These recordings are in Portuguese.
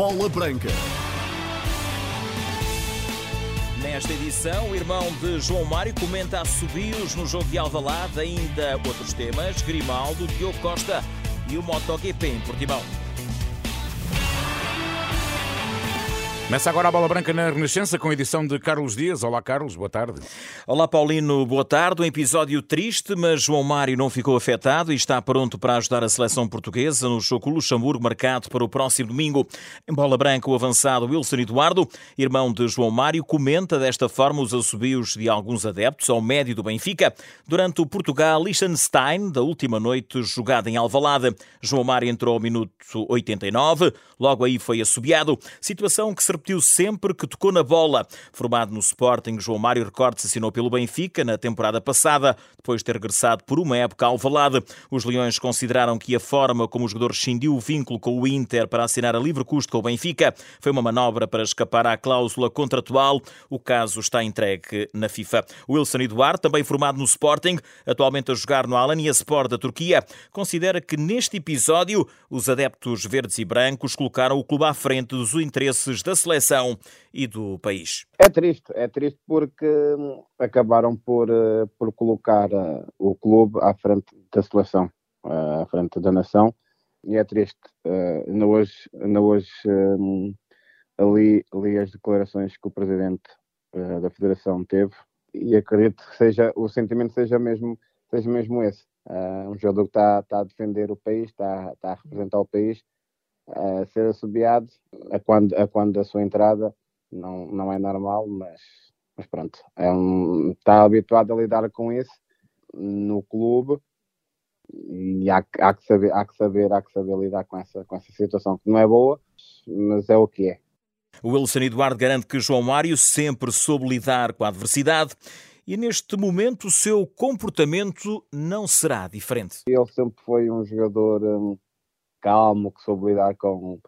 Bola Branca. Nesta edição, o irmão de João Mário comenta assobios no jogo de Alvalade, ainda outros temas, Grimaldo, Diogo Costa e o MotoGP em Portimão. Começa agora a Bola Branca na Renascença com a edição de Carlos Dias. Olá, Carlos, boa tarde. Olá, Paulino, boa tarde. Um episódio triste, mas João Mário não ficou afetado e está pronto para ajudar a seleção portuguesa no jogo com Luxemburgo, marcado para o próximo domingo. Em Bola Branca, o avançado Wilson Eduardo, irmão de João Mário, comenta desta forma os assobios de alguns adeptos ao médio do Benfica durante o Portugal-Liechtenstein da última noite jogada em Alvalade. João Mário entrou ao minuto 89, logo aí foi assobiado, situação que se repetiu sempre que tocou na bola. Formado no Sporting, João Mário Recortes assinou pelo Benfica na temporada passada, depois de ter regressado por uma época ao Valade. Os Leões consideraram que a forma como o jogador rescindiu o vínculo com o Inter para assinar a livre custo com o Benfica foi uma manobra para escapar à cláusula contratual. O caso está entregue na FIFA. Wilson Eduardo, também formado no Sporting, atualmente a jogar no Alanya Sport da Turquia, considera que neste episódio os adeptos verdes e brancos colocaram o clube à frente dos interesses da seleção seleção e do país. É triste, é triste porque hum, acabaram por, eh, por colocar uh, o clube à frente da seleção, uh, à frente da nação, e é triste. Uh, ainda hoje, ainda hoje um, ali, ali as declarações que o presidente uh, da federação teve, e acredito que seja, o sentimento seja mesmo, seja mesmo esse. um jogador que está, está a defender o país, está, está a representar o país, a ser assobiado a quando, a quando a sua entrada não, não é normal, mas, mas pronto, é um, está habituado a lidar com isso no clube e há, há, que saber, há que saber, há que saber lidar com essa, com essa situação que não é boa, mas é o que é. O Wilson Eduardo garante que João Mário sempre soube lidar com a adversidade e neste momento o seu comportamento não será diferente. Ele sempre foi um jogador hum, calmo, que soube lidar com,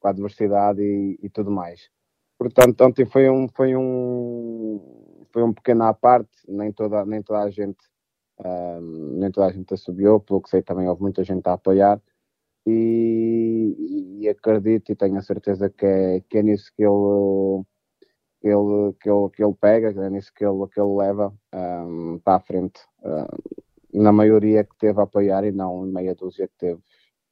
com a adversidade e, e, tudo mais. Portanto, ontem foi um, foi um, foi um pequeno à parte, nem toda, nem toda a gente, um, nem toda a gente a subiu, pelo que sei também houve muita gente a apoiar e, e acredito e tenho a certeza que é, que é nisso que ele, que ele, que ele, que ele pega, que é nisso que ele, que ele leva um, para a frente. Um, na maioria que teve a apoiar e não meia dúzia que teve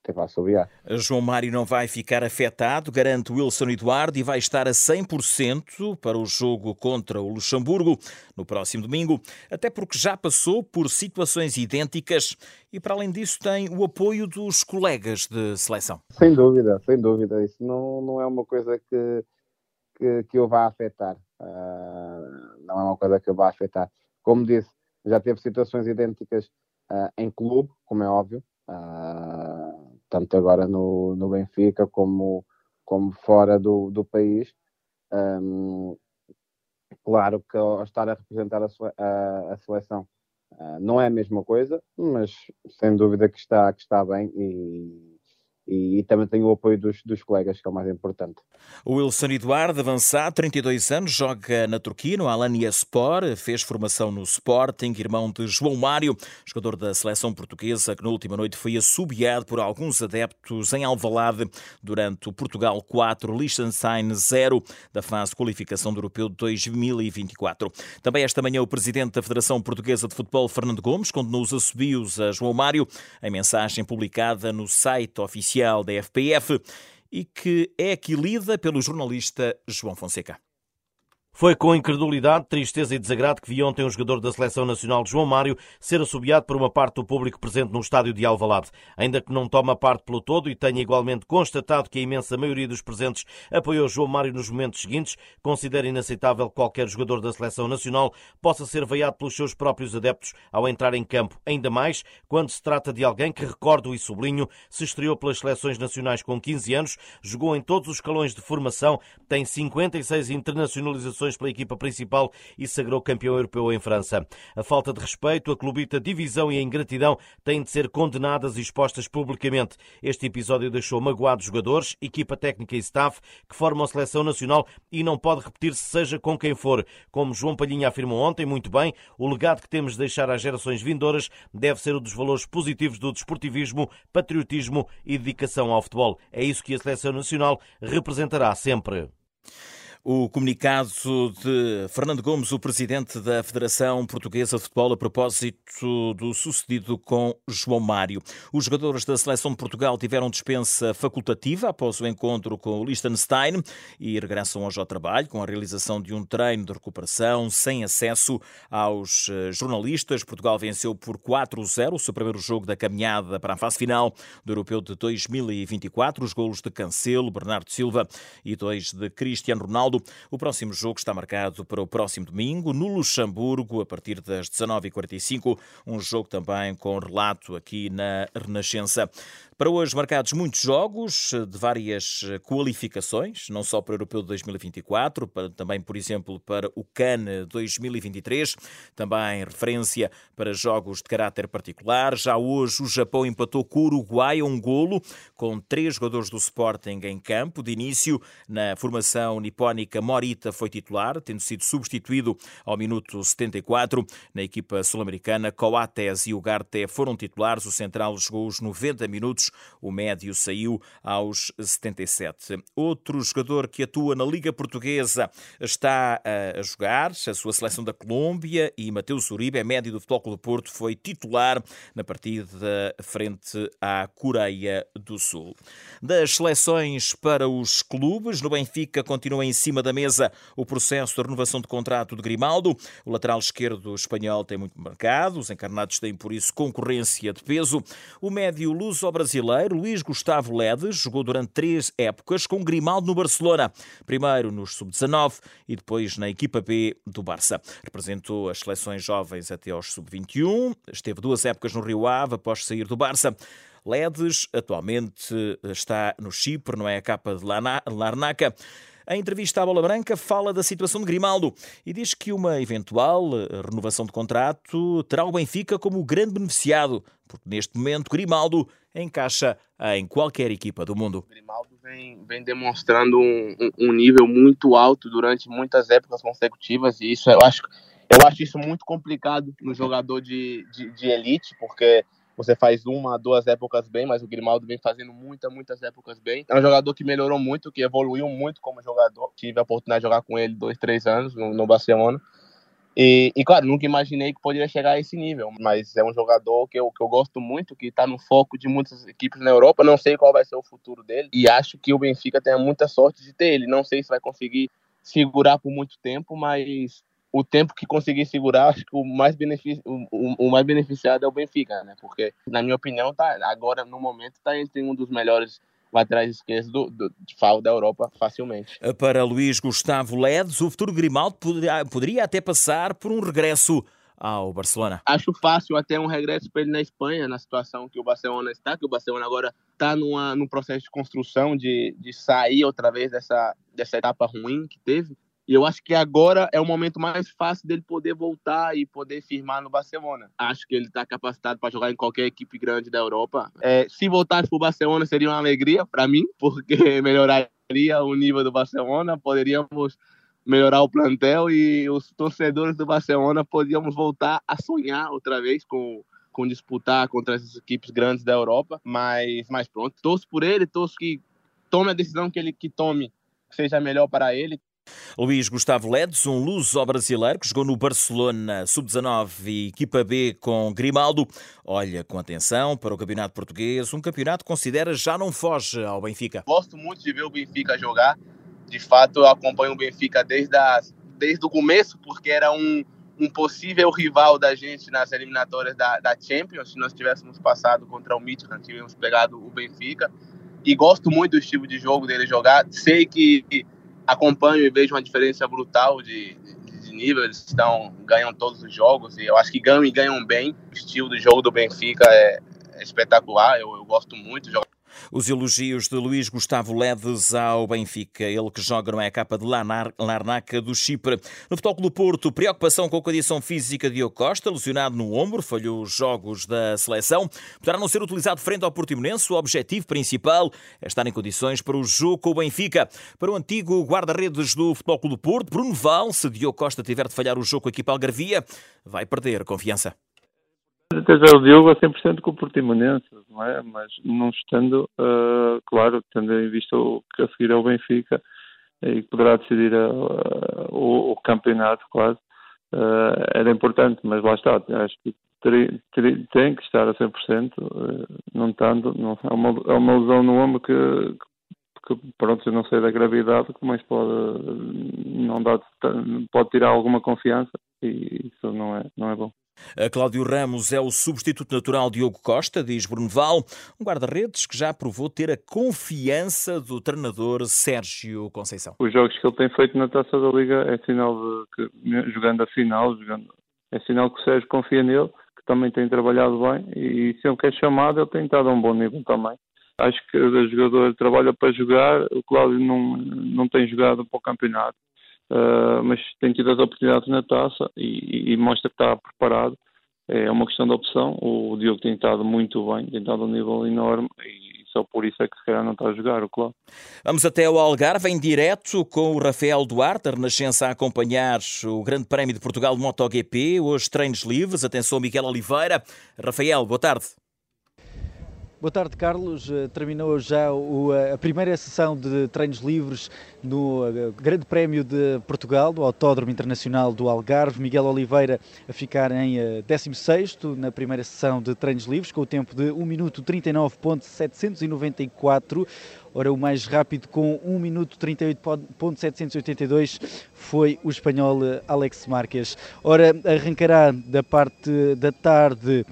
teve a assobiar. João Mário não vai ficar afetado, garante Wilson Eduardo, e vai estar a 100% para o jogo contra o Luxemburgo no próximo domingo, até porque já passou por situações idênticas e, para além disso, tem o apoio dos colegas de seleção. Sem dúvida, sem dúvida. Isso não, não é uma coisa que, que, que eu vá afetar. Uh, não é uma coisa que eu vá afetar. Como disse, já teve situações idênticas uh, em clube, como é óbvio. Uh, tanto agora no, no Benfica como, como fora do, do país. Um, claro que ao estar a representar a, a, a seleção uh, não é a mesma coisa, mas sem dúvida que está, que está bem e, e, e, também tem o apoio dos, dos colegas, que é o mais importante. O Wilson Eduardo, avançado, 32 anos, joga na Turquia, no Alanya Sport, fez formação no Sporting, irmão de João Mário, jogador da seleção portuguesa, que na última noite foi assobiado por alguns adeptos em Alvalade durante o Portugal 4, Liechtenstein 0, da fase de qualificação do Europeu 2024. Também esta manhã o presidente da Federação Portuguesa de Futebol, Fernando Gomes, condenou os assobios a João Mário, em mensagem publicada no site oficial oficial da FPF e que é aqui lida pelo jornalista João Fonseca. Foi com incredulidade, tristeza e desagrado que vi ontem um jogador da Seleção Nacional, João Mário, ser assobiado por uma parte do público presente no estádio de Alvalade. Ainda que não toma parte pelo todo e tenha igualmente constatado que a imensa maioria dos presentes apoiou João Mário nos momentos seguintes, considera inaceitável que qualquer jogador da Seleção Nacional possa ser veiado pelos seus próprios adeptos ao entrar em campo, ainda mais quando se trata de alguém que, recordo e sublinho, se estreou pelas Seleções Nacionais com 15 anos, jogou em todos os escalões de formação, tem 56 internacionalizações razões pela equipa principal e sagrou campeão europeu em França. A falta de respeito, a clubita divisão e a ingratidão têm de ser condenadas e expostas publicamente. Este episódio deixou magoados jogadores, equipa técnica e staff que formam a seleção nacional e não pode repetir-se seja com quem for. Como João Palhinha afirmou ontem, muito bem, o legado que temos de deixar às gerações vindouras deve ser o dos valores positivos do desportivismo, patriotismo e dedicação ao futebol. É isso que a seleção nacional representará sempre. O comunicado de Fernando Gomes, o presidente da Federação Portuguesa de Futebol, a propósito do sucedido com João Mário. Os jogadores da seleção de Portugal tiveram dispensa facultativa após o encontro com o Liechtenstein e regressam hoje ao trabalho com a realização de um treino de recuperação sem acesso aos eh, jornalistas. Portugal venceu por 4-0 o seu primeiro jogo da caminhada para a fase final do Europeu de 2024. Os golos de Cancelo, Bernardo Silva e dois de Cristiano Ronaldo Ronaldo. O próximo jogo está marcado para o próximo domingo, no Luxemburgo, a partir das 19h45. Um jogo também com relato aqui na Renascença. Para hoje, marcados muitos jogos de várias qualificações, não só para o Europeu de 2024, para, também, por exemplo, para o CAN 2023, também referência para jogos de caráter particular. Já hoje, o Japão empatou com o Uruguai a um golo, com três jogadores do Sporting em campo. De início, na formação nipónica, Morita foi titular, tendo sido substituído ao minuto 74. Na equipa sul-americana, Coates e Ugarte foram titulares. O central jogou os 90 minutos o médio saiu aos 77. Outro jogador que atua na Liga Portuguesa está a jogar, a sua seleção da Colômbia, e Mateus Uribe, médio do Futebol do Porto, foi titular na partida frente à Coreia do Sul. Das seleções para os clubes, no Benfica continua em cima da mesa o processo de renovação de contrato de Grimaldo. O lateral esquerdo espanhol tem muito marcado, os encarnados têm por isso concorrência de peso. O médio luso-brasileiro brasileiro, Luís Gustavo Ledes, jogou durante três épocas com Grimaldo no Barcelona. Primeiro nos sub-19 e depois na equipa B do Barça. Representou as seleções jovens até aos sub-21. Esteve duas épocas no Rio Ave após sair do Barça. Ledes atualmente está no Chipre, não é a capa de Larnaca. A entrevista à Bola Branca fala da situação de Grimaldo e diz que uma eventual renovação de contrato terá o Benfica como grande beneficiado, porque neste momento Grimaldo encaixa em qualquer equipa do mundo. Grimaldo vem, vem demonstrando um, um, nível muito alto durante muitas épocas consecutivas e isso eu acho, eu acho isso muito complicado no jogador de, de, de elite, porque você faz uma, duas épocas bem, mas o Grimaldo vem fazendo muitas, muitas épocas bem. É um jogador que melhorou muito, que evoluiu muito como jogador. Tive a oportunidade de jogar com ele dois, três anos no, no Barcelona. E, e, claro, nunca imaginei que poderia chegar a esse nível, mas é um jogador que eu, que eu gosto muito, que está no foco de muitas equipes na Europa. Não sei qual vai ser o futuro dele e acho que o Benfica tem muita sorte de ter ele. Não sei se vai conseguir segurar por muito tempo, mas o tempo que conseguir segurar, acho que o mais, benefici o, o, mais beneficiado é o Benfica, né? Porque, na minha opinião, tá, agora, no momento, está entre um dos melhores laterais esquerdos do, do, de FAO da Europa facilmente. Para Luís Gustavo Ledes, o futuro Grimaldo poderia, poderia até passar por um regresso ao Barcelona? Acho fácil até um regresso para ele na Espanha, na situação que o Barcelona está, que o Barcelona agora está num processo de construção, de, de sair outra vez dessa, dessa etapa ruim que teve. E eu acho que agora é o momento mais fácil dele poder voltar e poder firmar no Barcelona. Acho que ele está capacitado para jogar em qualquer equipe grande da Europa. É, se voltasse para o Barcelona seria uma alegria para mim, porque melhoraria o nível do Barcelona, poderíamos melhorar o plantel e os torcedores do Barcelona podíamos voltar a sonhar outra vez com com disputar contra essas equipes grandes da Europa, mas, mas pronto, torço por ele, torço que tome a decisão que ele que tome seja melhor para ele, Luís Gustavo Ledes, um luso-brasileiro que jogou no Barcelona Sub-19 e equipa B com Grimaldo, olha com atenção para o Campeonato Português, um campeonato que considera já não foge ao Benfica. Gosto muito de ver o Benfica jogar, de fato eu acompanho o Benfica desde, a, desde o começo, porque era um, um possível rival da gente nas eliminatórias da, da Champions, se nós tivéssemos passado contra o Midland, tivéssemos pegado o Benfica, e gosto muito do estilo de jogo dele jogar, sei que acompanho e vejo uma diferença brutal de, de, de, nível. Eles estão, ganham todos os jogos e eu acho que ganham e ganham bem. O estilo do jogo do Benfica é, é espetacular, eu, eu gosto muito jogar. Os elogios de Luís Gustavo Ledes ao Benfica, ele que joga não é a capa de Larnaca do Chipre. No Futebol do Porto, preocupação com a condição física de Diogo Costa, lesionado no ombro, falhou os jogos da seleção. Poderá não ser utilizado frente ao Portimonense, o objetivo principal é estar em condições para o jogo com o Benfica. Para o antigo guarda-redes do Futebol do Porto, Bruno Val, se Diogo Costa tiver de falhar o jogo com a equipa Algarvia, vai perder confiança certeza o Diogo a 100% com o Portimonense, não é? Mas não estando, uh, claro, tendo em vista o que a seguir é o Benfica e que poderá decidir a, a, o, o, campeonato quase, uh, era importante, mas lá está, acho que tem que estar a 100%, uh, não estando, não, é, uma, é uma lesão no ombro que, que pronto, eu não sei da gravidade, mas pode não dá, pode tirar alguma confiança e isso não é, não é bom. Cláudio Ramos é o substituto natural de Diogo Costa, diz Bruneval, um guarda-redes que já provou ter a confiança do treinador Sérgio Conceição. Os jogos que ele tem feito na Taça da Liga é sinal de que, jogando a final, jogando, é sinal que o Sérgio confia nele, que também tem trabalhado bem e sempre que é chamado ele tem estado a um bom nível também. Acho que o jogador trabalha para jogar, o Cláudio não, não tem jogado para o campeonato uh, mas tem tido as oportunidades na taça e, e, mostra que está preparado. É uma questão de opção. O Diogo tem estado muito bem, tem estado a um nível enorme e só por isso é que se calhar não está a jogar, o claro. Vamos até o Algarve em direto com o Rafael Duarte, a Renascença a acompanhar o Grande Prémio de Portugal de MotoGP, hoje treinos livres. Atenção, Miguel Oliveira. Rafael, boa tarde. Boa tarde, Carlos. Eh, terminou já a primeira sessão de treinos livres no eh, Grande Prémio de Portugal, do Autódromo Internacional do Algarve. Miguel Oliveira a ficar em 16º eh, na primeira sessão de treinos livres, com o tempo de 1 minuto 39.794. Ora, o mais rápido com 1 minuto 38.782 foi o espanhol Alex Marques. Ora, arrancará da parte da tarde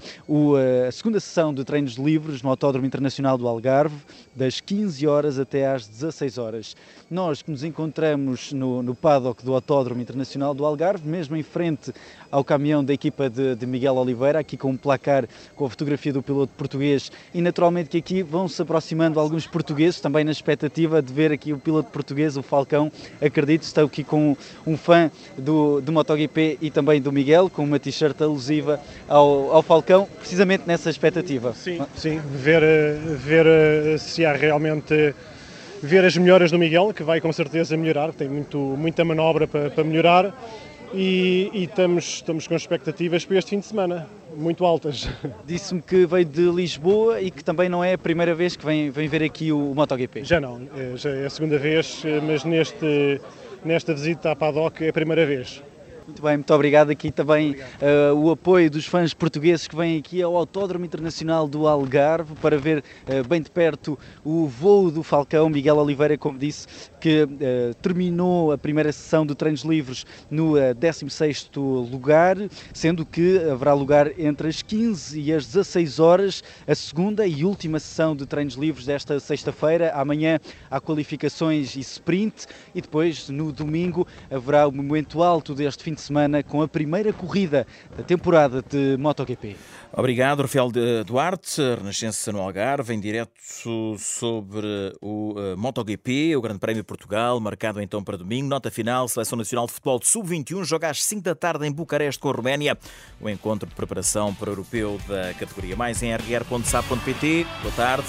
a segunda sessão de treinos livres no Autódromo Internacional do Algarve, das 15 horas até às 16 horas. Nós que nos encontramos no, no paddock do Autódromo Internacional do Algarve, mesmo em frente ao caminhão da equipa de, de Miguel Oliveira, aqui com um placar com a fotografia do piloto português e naturalmente que aqui vão se aproximando alguns portugueses, também na expectativa de ver aqui o piloto português, o Falcão, acredito, estou aqui com um fã do, do MotoGP e também do Miguel, com uma t-shirt alusiva ao, ao Falcão, precisamente nessa expectativa. Sim, sim, ver, ver se há realmente ver as melhoras do Miguel, que vai com certeza melhorar, tem muito, muita manobra para, para melhorar e, e, estamos, estamos com expectativas para este fim de semana, muito altas. Disse-me que veio de Lisboa e que também não é a primeira vez que vem, vem ver aqui o MotoGP. Já não, é, já é a segunda vez, mas neste, nesta visita à Paddock é a primeira vez. Muito bem, muito obrigado. Aqui também uh, o apoio dos fãs portugueses que vêm aqui ao Autódromo Internacional do Algarve para ver uh, bem de perto o voo do Falcão. Miguel Oliveira, como disse, que uh, terminou a primeira sessão de treinos livres no uh, 16 lugar, sendo que haverá lugar entre as 15 e as 16 horas a segunda e última sessão de treinos livres desta sexta-feira. Amanhã há qualificações e sprint e depois no domingo haverá o momento alto deste fim de semana com a primeira corrida da temporada de MotoGP. Obrigado, Rafael Duarte, Renascença no Algarve, em direto sobre o uh, MotoGP, o Grande Prémio de Portugal, marcado então para domingo. Nota final, Seleção Nacional de Futebol de Sub-21 joga às 5 da tarde em Bucareste com a Roménia. O encontro de preparação para o europeu da categoria mais em rr.sap.pt. Boa tarde.